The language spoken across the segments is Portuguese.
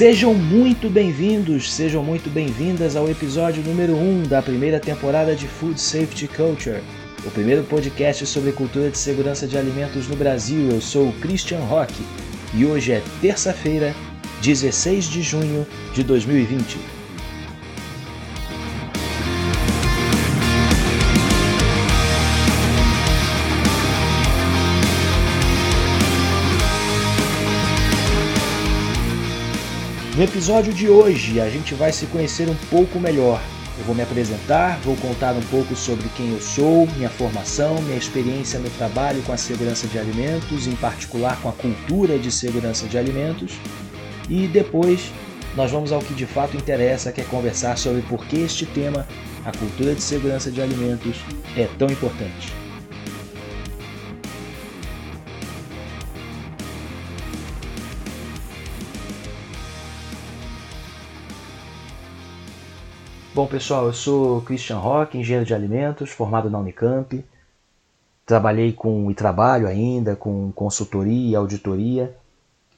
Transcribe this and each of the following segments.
Sejam muito bem-vindos, sejam muito bem-vindas ao episódio número 1 da primeira temporada de Food Safety Culture, o primeiro podcast sobre cultura de segurança de alimentos no Brasil. Eu sou o Christian Rock e hoje é terça-feira, 16 de junho de 2020. No episódio de hoje, a gente vai se conhecer um pouco melhor. Eu vou me apresentar, vou contar um pouco sobre quem eu sou, minha formação, minha experiência no trabalho com a segurança de alimentos, em particular com a cultura de segurança de alimentos, e depois nós vamos ao que de fato interessa, que é conversar sobre por que este tema, a cultura de segurança de alimentos, é tão importante. Bom, pessoal, eu sou Christian Rock, engenheiro de alimentos, formado na Unicamp. Trabalhei com e trabalho ainda com consultoria e auditoria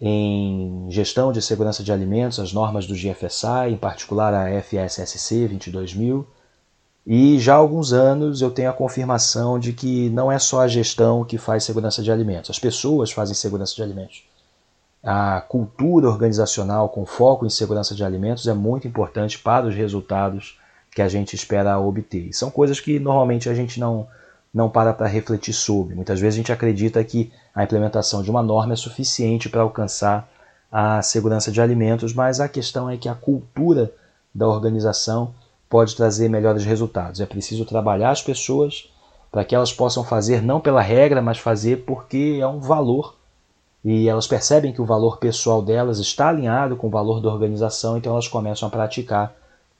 em gestão de segurança de alimentos, as normas do GFSI, em particular a FSSC 22000. E já há alguns anos eu tenho a confirmação de que não é só a gestão que faz segurança de alimentos, as pessoas fazem segurança de alimentos a cultura organizacional com foco em segurança de alimentos é muito importante para os resultados que a gente espera obter. E são coisas que normalmente a gente não, não para para refletir sobre. Muitas vezes a gente acredita que a implementação de uma norma é suficiente para alcançar a segurança de alimentos, mas a questão é que a cultura da organização pode trazer melhores resultados. É preciso trabalhar as pessoas para que elas possam fazer não pela regra, mas fazer porque é um valor e elas percebem que o valor pessoal delas está alinhado com o valor da organização, então elas começam a praticar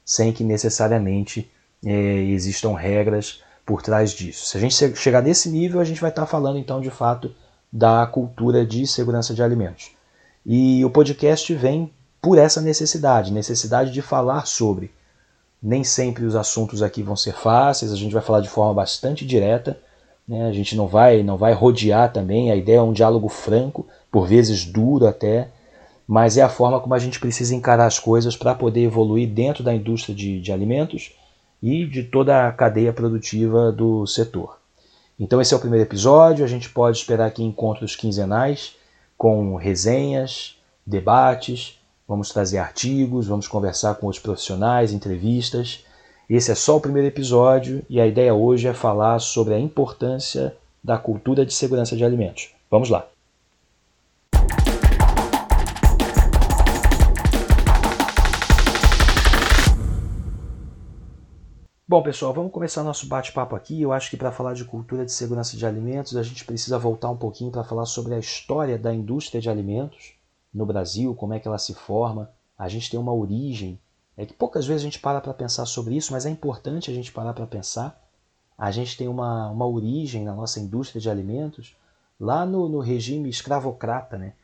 sem que necessariamente é, existam regras por trás disso. Se a gente chegar nesse nível, a gente vai estar falando então de fato da cultura de segurança de alimentos. E o podcast vem por essa necessidade, necessidade de falar sobre. Nem sempre os assuntos aqui vão ser fáceis, a gente vai falar de forma bastante direta né? A gente não vai, não vai rodear também, a ideia é um diálogo franco, por vezes duro até, mas é a forma como a gente precisa encarar as coisas para poder evoluir dentro da indústria de, de alimentos e de toda a cadeia produtiva do setor. Então esse é o primeiro episódio, a gente pode esperar aqui encontros quinzenais com resenhas, debates, vamos trazer artigos, vamos conversar com os profissionais, entrevistas esse é só o primeiro episódio e a ideia hoje é falar sobre a importância da cultura de segurança de alimentos. Vamos lá! Bom, pessoal, vamos começar nosso bate-papo aqui. Eu acho que para falar de cultura de segurança de alimentos, a gente precisa voltar um pouquinho para falar sobre a história da indústria de alimentos no Brasil, como é que ela se forma. A gente tem uma origem é que poucas vezes a gente para para pensar sobre isso, mas é importante a gente parar para pensar. A gente tem uma, uma origem na nossa indústria de alimentos lá no, no regime escravocrata, né?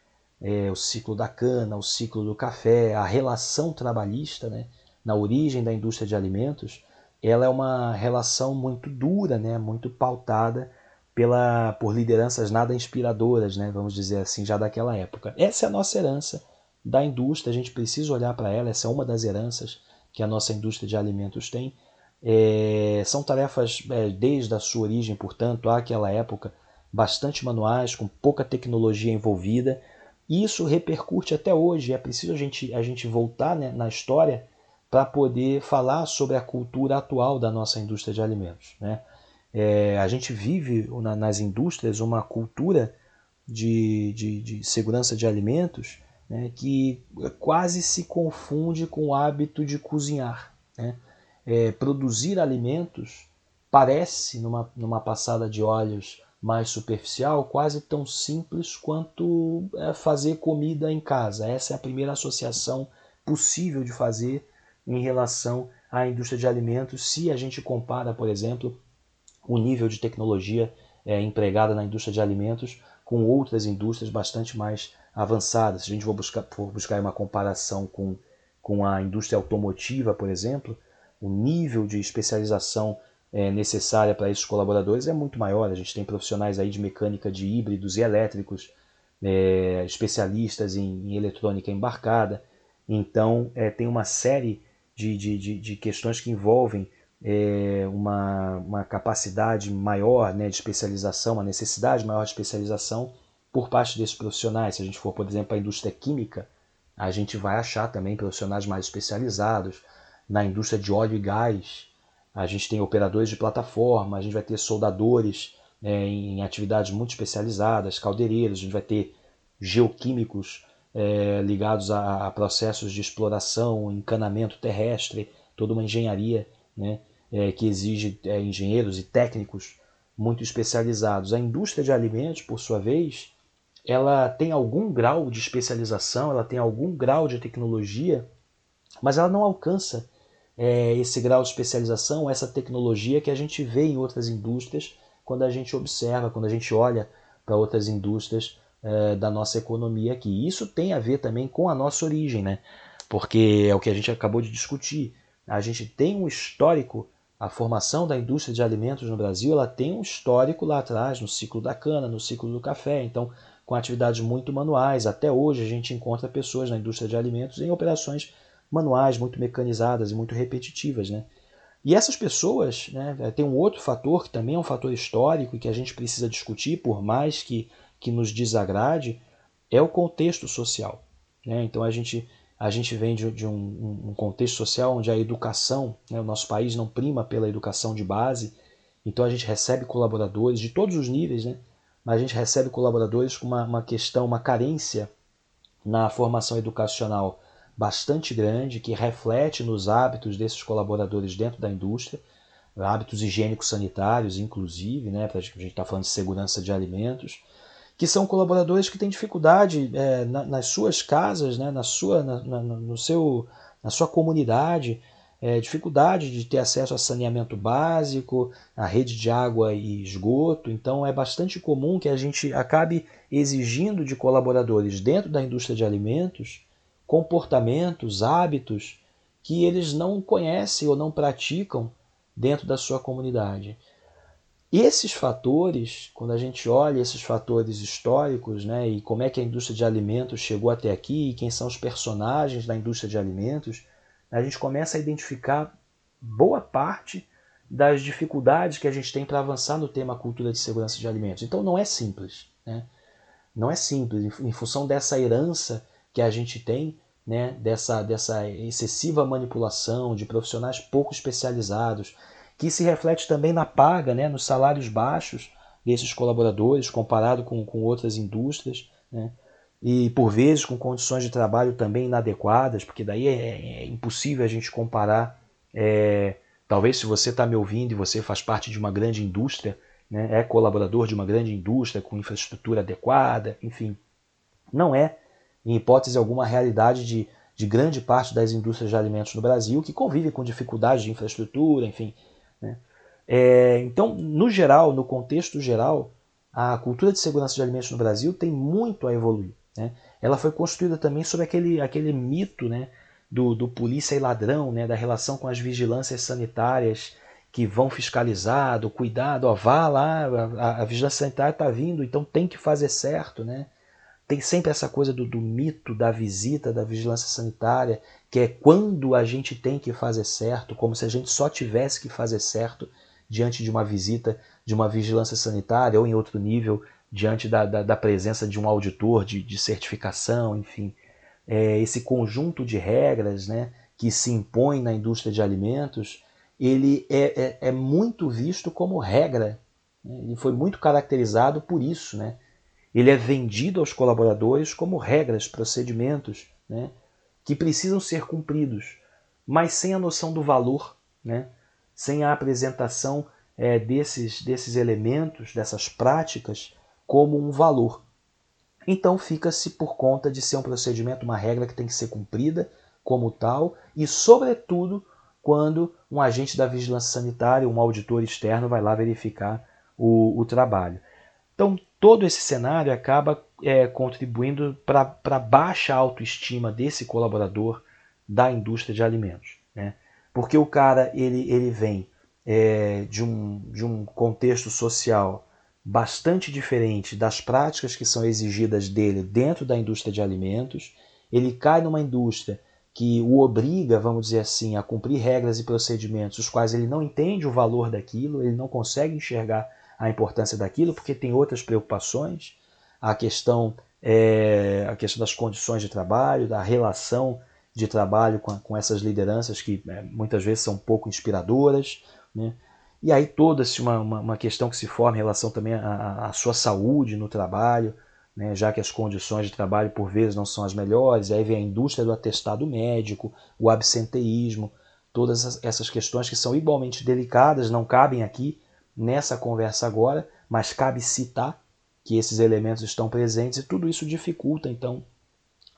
É, o ciclo da cana, o ciclo do café, a relação trabalhista, né? na origem da indústria de alimentos, ela é uma relação muito dura, né? muito pautada pela, por lideranças nada inspiradoras, né? vamos dizer assim, já daquela época. Essa é a nossa herança da indústria, a gente precisa olhar para ela, essa é uma das heranças que a nossa indústria de alimentos tem. É, são tarefas é, desde a sua origem, portanto, àquela época, bastante manuais, com pouca tecnologia envolvida, e isso repercute até hoje. É preciso a gente, a gente voltar né, na história para poder falar sobre a cultura atual da nossa indústria de alimentos. Né? É, a gente vive na, nas indústrias uma cultura de, de, de segurança de alimentos né, que quase se confunde com o hábito de cozinhar. Né? É, produzir alimentos parece, numa, numa passada de olhos mais superficial, quase tão simples quanto é, fazer comida em casa. Essa é a primeira associação possível de fazer em relação à indústria de alimentos, se a gente compara, por exemplo, o nível de tecnologia é, empregada na indústria de alimentos com outras indústrias bastante mais avançada. Se a gente for buscar, for buscar uma comparação com, com a indústria automotiva, por exemplo, o nível de especialização é, necessária para esses colaboradores é muito maior. A gente tem profissionais aí de mecânica de híbridos e elétricos, é, especialistas em, em, eletrônica embarcada. Então, é, tem uma série de, de, de, de questões que envolvem é, uma, uma capacidade maior né, de especialização, uma necessidade maior de especialização por parte desses profissionais. Se a gente for, por exemplo, a indústria química, a gente vai achar também profissionais mais especializados. Na indústria de óleo e gás, a gente tem operadores de plataforma, a gente vai ter soldadores é, em atividades muito especializadas, caldeireiros, a gente vai ter geoquímicos é, ligados a, a, processos de exploração, encanamento terrestre, toda uma engenharia né, é, que exige é, engenheiros e técnicos muito especializados. A indústria de alimentos, por sua vez, ela tem algum grau de especialização, ela tem algum grau de tecnologia, mas ela não alcança é, esse grau de especialização, essa tecnologia que a gente vê em outras indústrias quando a gente observa, quando a gente olha para outras indústrias é, da nossa economia aqui. Isso tem a ver também com a nossa origem, né? porque é o que a gente acabou de discutir. A gente tem um histórico, a formação da indústria de alimentos no Brasil, ela tem um histórico lá atrás, no ciclo da cana, no ciclo do café. Então, com atividades muito manuais. Até hoje a gente encontra pessoas na indústria de alimentos em operações manuais, muito mecanizadas e muito repetitivas. Né? E essas pessoas, né, tem um outro fator que também é um fator histórico e que a gente precisa discutir, por mais que, que nos desagrade, é o contexto social. Né? Então a gente, a gente vem de, de um, um, contexto social onde a educação, né, o nosso país não prima pela educação de base, então a gente recebe colaboradores de todos os níveis, né? Mas a gente recebe colaboradores com uma, uma questão, uma carência na formação educacional bastante grande, que reflete nos hábitos desses colaboradores dentro da indústria, hábitos higiênicos sanitários, inclusive, né, a gente está falando de segurança de alimentos, que são colaboradores que têm dificuldade é, na, nas suas casas, né, na, sua, na, na, no seu, na sua comunidade, é, dificuldade de ter acesso a saneamento básico, a rede de água e esgoto. Então é bastante comum que a gente acabe exigindo de colaboradores dentro da indústria de alimentos comportamentos, hábitos que eles não conhecem ou não praticam dentro da sua comunidade. Esses fatores, quando a gente olha esses fatores históricos, né, e como é que a indústria de alimentos chegou até aqui, e quem são os personagens da indústria de alimentos, a gente começa a identificar boa parte das dificuldades que a gente tem para avançar no tema cultura de segurança de alimentos. Então não é simples. Né? Não é simples, em função dessa herança que a gente tem, né, dessa, dessa excessiva manipulação de profissionais pouco especializados, que se reflete também na paga, né, nos salários baixos desses colaboradores, comparado com, com outras indústrias. Né? E por vezes com condições de trabalho também inadequadas, porque daí é, é impossível a gente comparar. É, talvez se você está me ouvindo e você faz parte de uma grande indústria, né, é colaborador de uma grande indústria com infraestrutura adequada, enfim, não é, em hipótese alguma, a realidade de, de grande parte das indústrias de alimentos no Brasil, que convive com dificuldades de infraestrutura, enfim. Né. É, então, no geral, no contexto geral, a cultura de segurança de alimentos no Brasil tem muito a evoluir. Né? Ela foi construída também sobre aquele, aquele mito né, do, do polícia e ladrão, né, da relação com as vigilâncias sanitárias que vão fiscalizar, do cuidado, ó, vá lá, a, a vigilância sanitária está vindo, então tem que fazer certo. Né? Tem sempre essa coisa do, do mito da visita da vigilância sanitária, que é quando a gente tem que fazer certo, como se a gente só tivesse que fazer certo diante de uma visita de uma vigilância sanitária ou em outro nível diante da, da, da presença de um auditor de, de certificação, enfim. É, esse conjunto de regras né, que se impõe na indústria de alimentos, ele é, é, é muito visto como regra. Né? Ele foi muito caracterizado por isso. Né? Ele é vendido aos colaboradores como regras, procedimentos né, que precisam ser cumpridos, mas sem a noção do valor, né, sem a apresentação é, desses, desses elementos, dessas práticas, como um valor. Então fica-se por conta de ser um procedimento, uma regra que tem que ser cumprida como tal e, sobretudo, quando um agente da vigilância sanitária, um auditor externo, vai lá verificar o, o trabalho. Então, todo esse cenário acaba é, contribuindo para a baixa autoestima desse colaborador da indústria de alimentos. Né? Porque o cara ele, ele vem é, de, um, de um contexto social bastante diferente das práticas que são exigidas dele dentro da indústria de alimentos. Ele cai numa indústria que o obriga, vamos dizer assim, a cumprir regras e procedimentos os quais ele não entende o valor daquilo, ele não consegue enxergar a importância daquilo porque tem outras preocupações, a questão é, a questão das condições de trabalho, da relação de trabalho com, com essas lideranças que é, muitas vezes são pouco inspiradoras, né? E aí toda-se uma, uma, uma, questão que se forma em relação também à, à sua saúde no trabalho, né, já que as condições de trabalho por vezes não são as melhores, aí vem a indústria do atestado médico, o absenteísmo, todas essas questões que são igualmente delicadas, não cabem aqui nessa conversa agora, mas cabe citar que esses elementos estão presentes e tudo isso dificulta então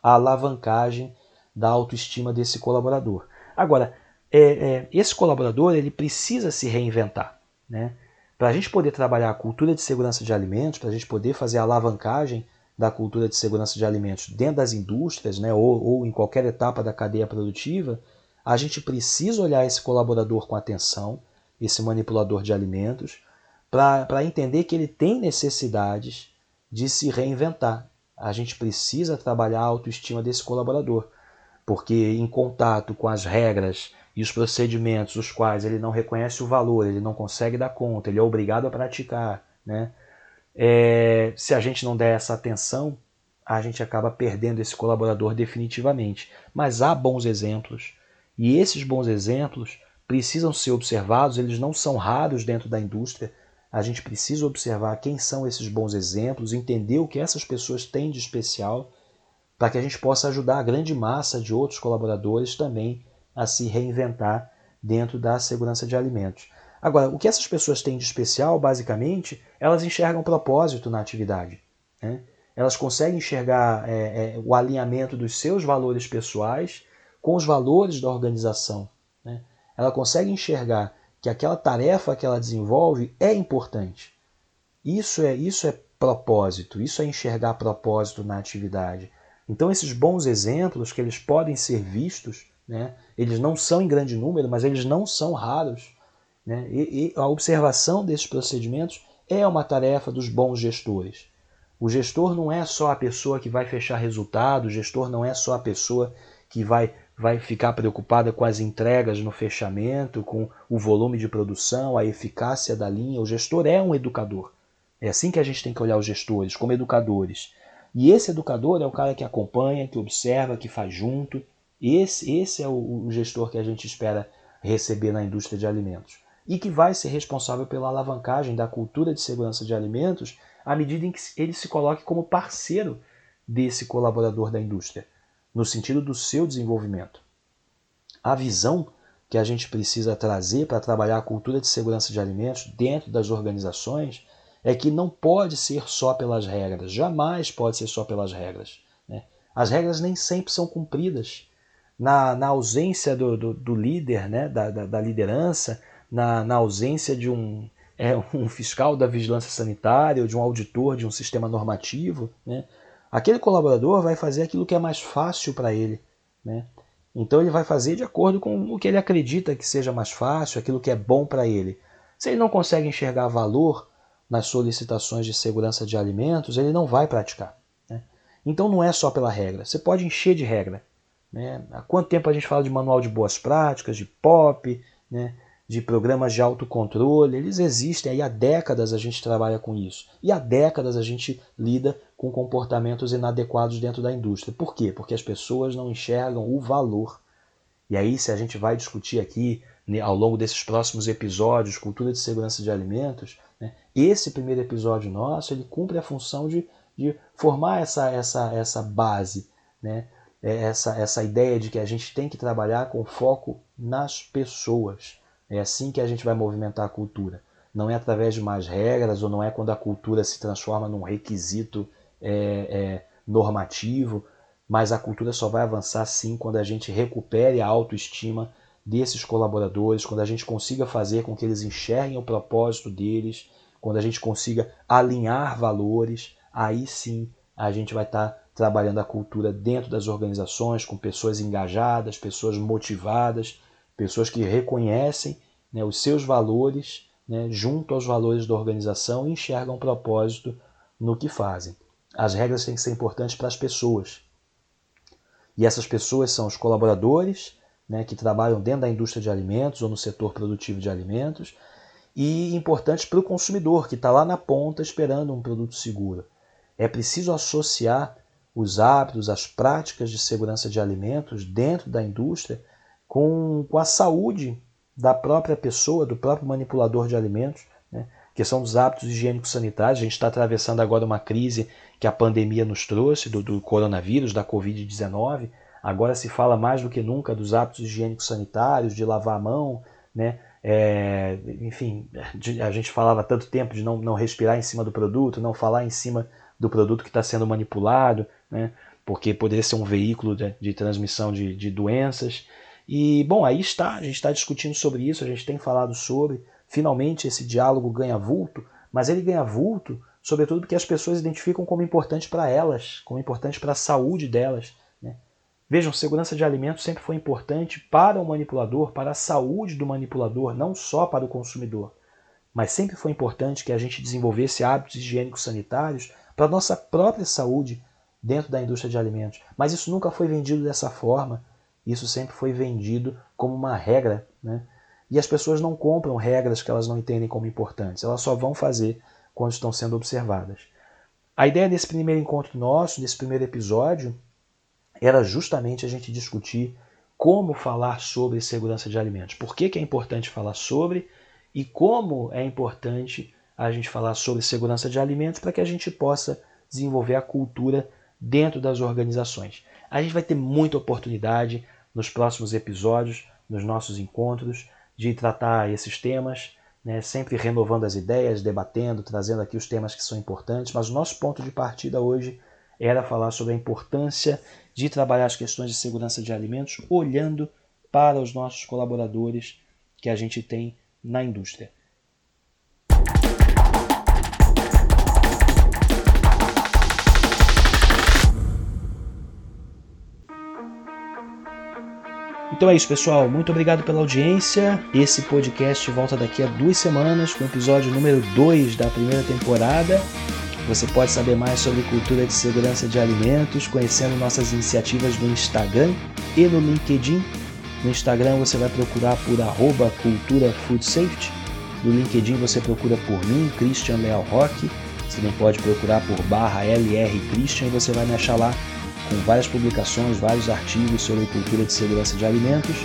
a alavancagem da autoestima desse colaborador. Agora, é, é, esse colaborador ele precisa se reinventar. Né? Para a gente poder trabalhar a cultura de segurança de alimentos, para a gente poder fazer a alavancagem da cultura de segurança de alimentos dentro das indústrias né, ou, ou em qualquer etapa da cadeia produtiva, a gente precisa olhar esse colaborador com atenção, esse manipulador de alimentos, para entender que ele tem necessidades de se reinventar. A gente precisa trabalhar a autoestima desse colaborador, porque em contato com as regras e os procedimentos os quais ele não reconhece o valor, ele não consegue dar conta, ele é obrigado a praticar, né? É, se a gente não der essa atenção, a gente acaba perdendo esse colaborador definitivamente. Mas há bons exemplos, e esses bons exemplos precisam ser observados, eles não são raros dentro da indústria. A gente precisa observar quem são esses bons exemplos, entender o que essas pessoas têm de especial, para que a gente possa ajudar a grande massa de outros colaboradores também a se reinventar dentro da segurança de alimentos. Agora, o que essas pessoas têm de especial, basicamente, elas enxergam propósito na atividade. Né? Elas conseguem enxergar é, é, o alinhamento dos seus valores pessoais com os valores da organização. Né? Ela consegue enxergar que aquela tarefa que ela desenvolve é importante. Isso é, isso é propósito, isso é enxergar propósito na atividade. Então, esses bons exemplos que eles podem ser vistos né? Eles não são em grande número, mas eles não são raros. Né? E, e a observação desses procedimentos é uma tarefa dos bons gestores. O gestor não é só a pessoa que vai fechar resultado, o gestor não é só a pessoa que vai, vai ficar preocupada com as entregas no fechamento, com o volume de produção, a eficácia da linha. O gestor é um educador. É assim que a gente tem que olhar os gestores, como educadores. E esse educador é o cara que acompanha, que observa, que faz junto, esse, esse é o, o gestor que a gente espera receber na indústria de alimentos e que vai ser responsável pela alavancagem da cultura de segurança de alimentos à medida em que ele se coloque como parceiro desse colaborador da indústria, no sentido do seu desenvolvimento. A visão que a gente precisa trazer para trabalhar a cultura de segurança de alimentos dentro das organizações é que não pode ser só pelas regras, jamais pode ser só pelas regras. Né? As regras nem sempre são cumpridas na, na ausência do, do, do líder, né, da, da, da liderança, na, na, ausência de um, é, um fiscal da vigilância sanitária ou de um auditor de um sistema normativo, né, aquele colaborador vai fazer aquilo que é mais fácil para ele. Né? Então ele vai fazer de acordo com o que ele acredita que seja mais fácil, aquilo que é bom para ele. Se ele não consegue enxergar valor nas solicitações de segurança de alimentos, ele não vai praticar. Né? Então não é só pela regra. Você pode encher de regra, né? Há quanto tempo a gente fala de manual de boas práticas, de POP, né? de programas de autocontrole? Eles existem, aí há décadas a gente trabalha com isso. E há décadas a gente lida com comportamentos inadequados dentro da indústria. Por quê? Porque as pessoas não enxergam o valor. E aí, se a gente vai discutir aqui né, ao longo desses próximos episódios, cultura de segurança de alimentos, né, esse primeiro episódio nosso ele cumpre a função de, de formar essa, essa, essa base, né, essa, essa ideia de que a gente tem que trabalhar com foco nas pessoas. É assim que a gente vai movimentar a cultura. Não é através de mais regras ou não é quando a cultura se transforma num requisito é, é, normativo, mas a cultura só vai avançar sim quando a gente recupere a autoestima desses colaboradores, quando a gente consiga fazer com que eles enxerguem o propósito deles, quando a gente consiga alinhar valores, aí sim a gente vai estar tá trabalhando a cultura dentro das organizações, com pessoas engajadas, pessoas motivadas, pessoas que reconhecem né, os seus valores né, junto aos valores da organização e enxergam um propósito no que fazem. As regras têm que ser importantes para as pessoas. E essas pessoas são os colaboradores, né, que trabalham dentro da indústria de alimentos ou no setor produtivo de alimentos, e importantes para o consumidor, que está lá na ponta esperando um produto seguro. É preciso associar os hábitos, as práticas de segurança de alimentos dentro da indústria com, com a saúde da própria pessoa, do próprio manipulador de alimentos, né? questão dos hábitos higiênicos sanitários. A gente está atravessando agora uma crise que a pandemia nos trouxe, do, do coronavírus, da Covid-19. Agora se fala mais do que nunca dos hábitos higiênicos sanitários, de lavar a mão, né? É, enfim, a gente falava tanto tempo de não, não respirar em cima do produto, não falar em cima do produto que está sendo manipulado, né? porque poderia ser um veículo de, de transmissão de, de doenças. E, bom, aí está, a gente está discutindo sobre isso, a gente tem falado sobre. Finalmente esse diálogo ganha vulto, mas ele ganha vulto, sobretudo porque as pessoas identificam como importante para elas, como importante para a saúde delas. Né? Vejam, segurança de alimentos sempre foi importante para o manipulador, para a saúde do manipulador, não só para o consumidor. Mas sempre foi importante que a gente desenvolvesse hábitos higiênicos sanitários para a nossa própria saúde dentro da indústria de alimentos. Mas isso nunca foi vendido dessa forma. Isso sempre foi vendido como uma regra, né? E as pessoas não compram regras que elas não entendem como importantes, elas só vão fazer quando estão sendo observadas. A ideia desse primeiro encontro nosso, desse primeiro episódio, era justamente a gente discutir como falar sobre segurança de alimentos. Por que, que é importante falar sobre e como é importante a gente falar sobre segurança de alimentos para que a gente possa desenvolver a cultura dentro das organizações. A gente vai ter muita oportunidade nos próximos episódios, nos nossos encontros, de tratar esses temas, né, sempre renovando as ideias, debatendo, trazendo aqui os temas que são importantes, mas o nosso ponto de partida hoje era falar sobre a importância de trabalhar as questões de segurança de alimentos olhando para os nossos colaboradores que a gente tem na indústria. Então é isso, pessoal. Muito obrigado pela audiência. Esse podcast volta daqui a duas semanas com o episódio número 2 da primeira temporada. Você pode saber mais sobre cultura de segurança de alimentos conhecendo nossas iniciativas no Instagram e no LinkedIn. No Instagram você vai procurar por arroba cultura food safety. No LinkedIn você procura por mim, Christian Leal Roque. Você não pode procurar por barra LR Christian e você vai me achar lá com várias publicações, vários artigos sobre cultura de segurança de alimentos.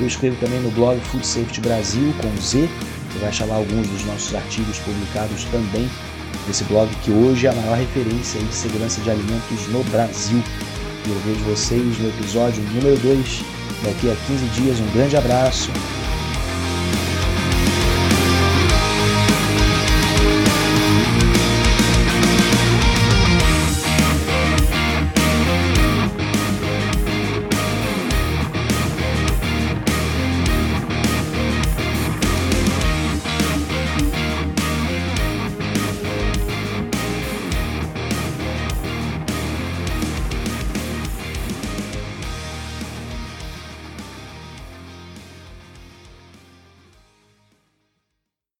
Eu escrevo também no blog Food Safety Brasil com Z. Você vai lá alguns dos nossos artigos publicados também nesse blog que hoje é a maior referência em segurança de alimentos no Brasil. E eu vejo vocês no episódio número 2 daqui a 15 dias. Um grande abraço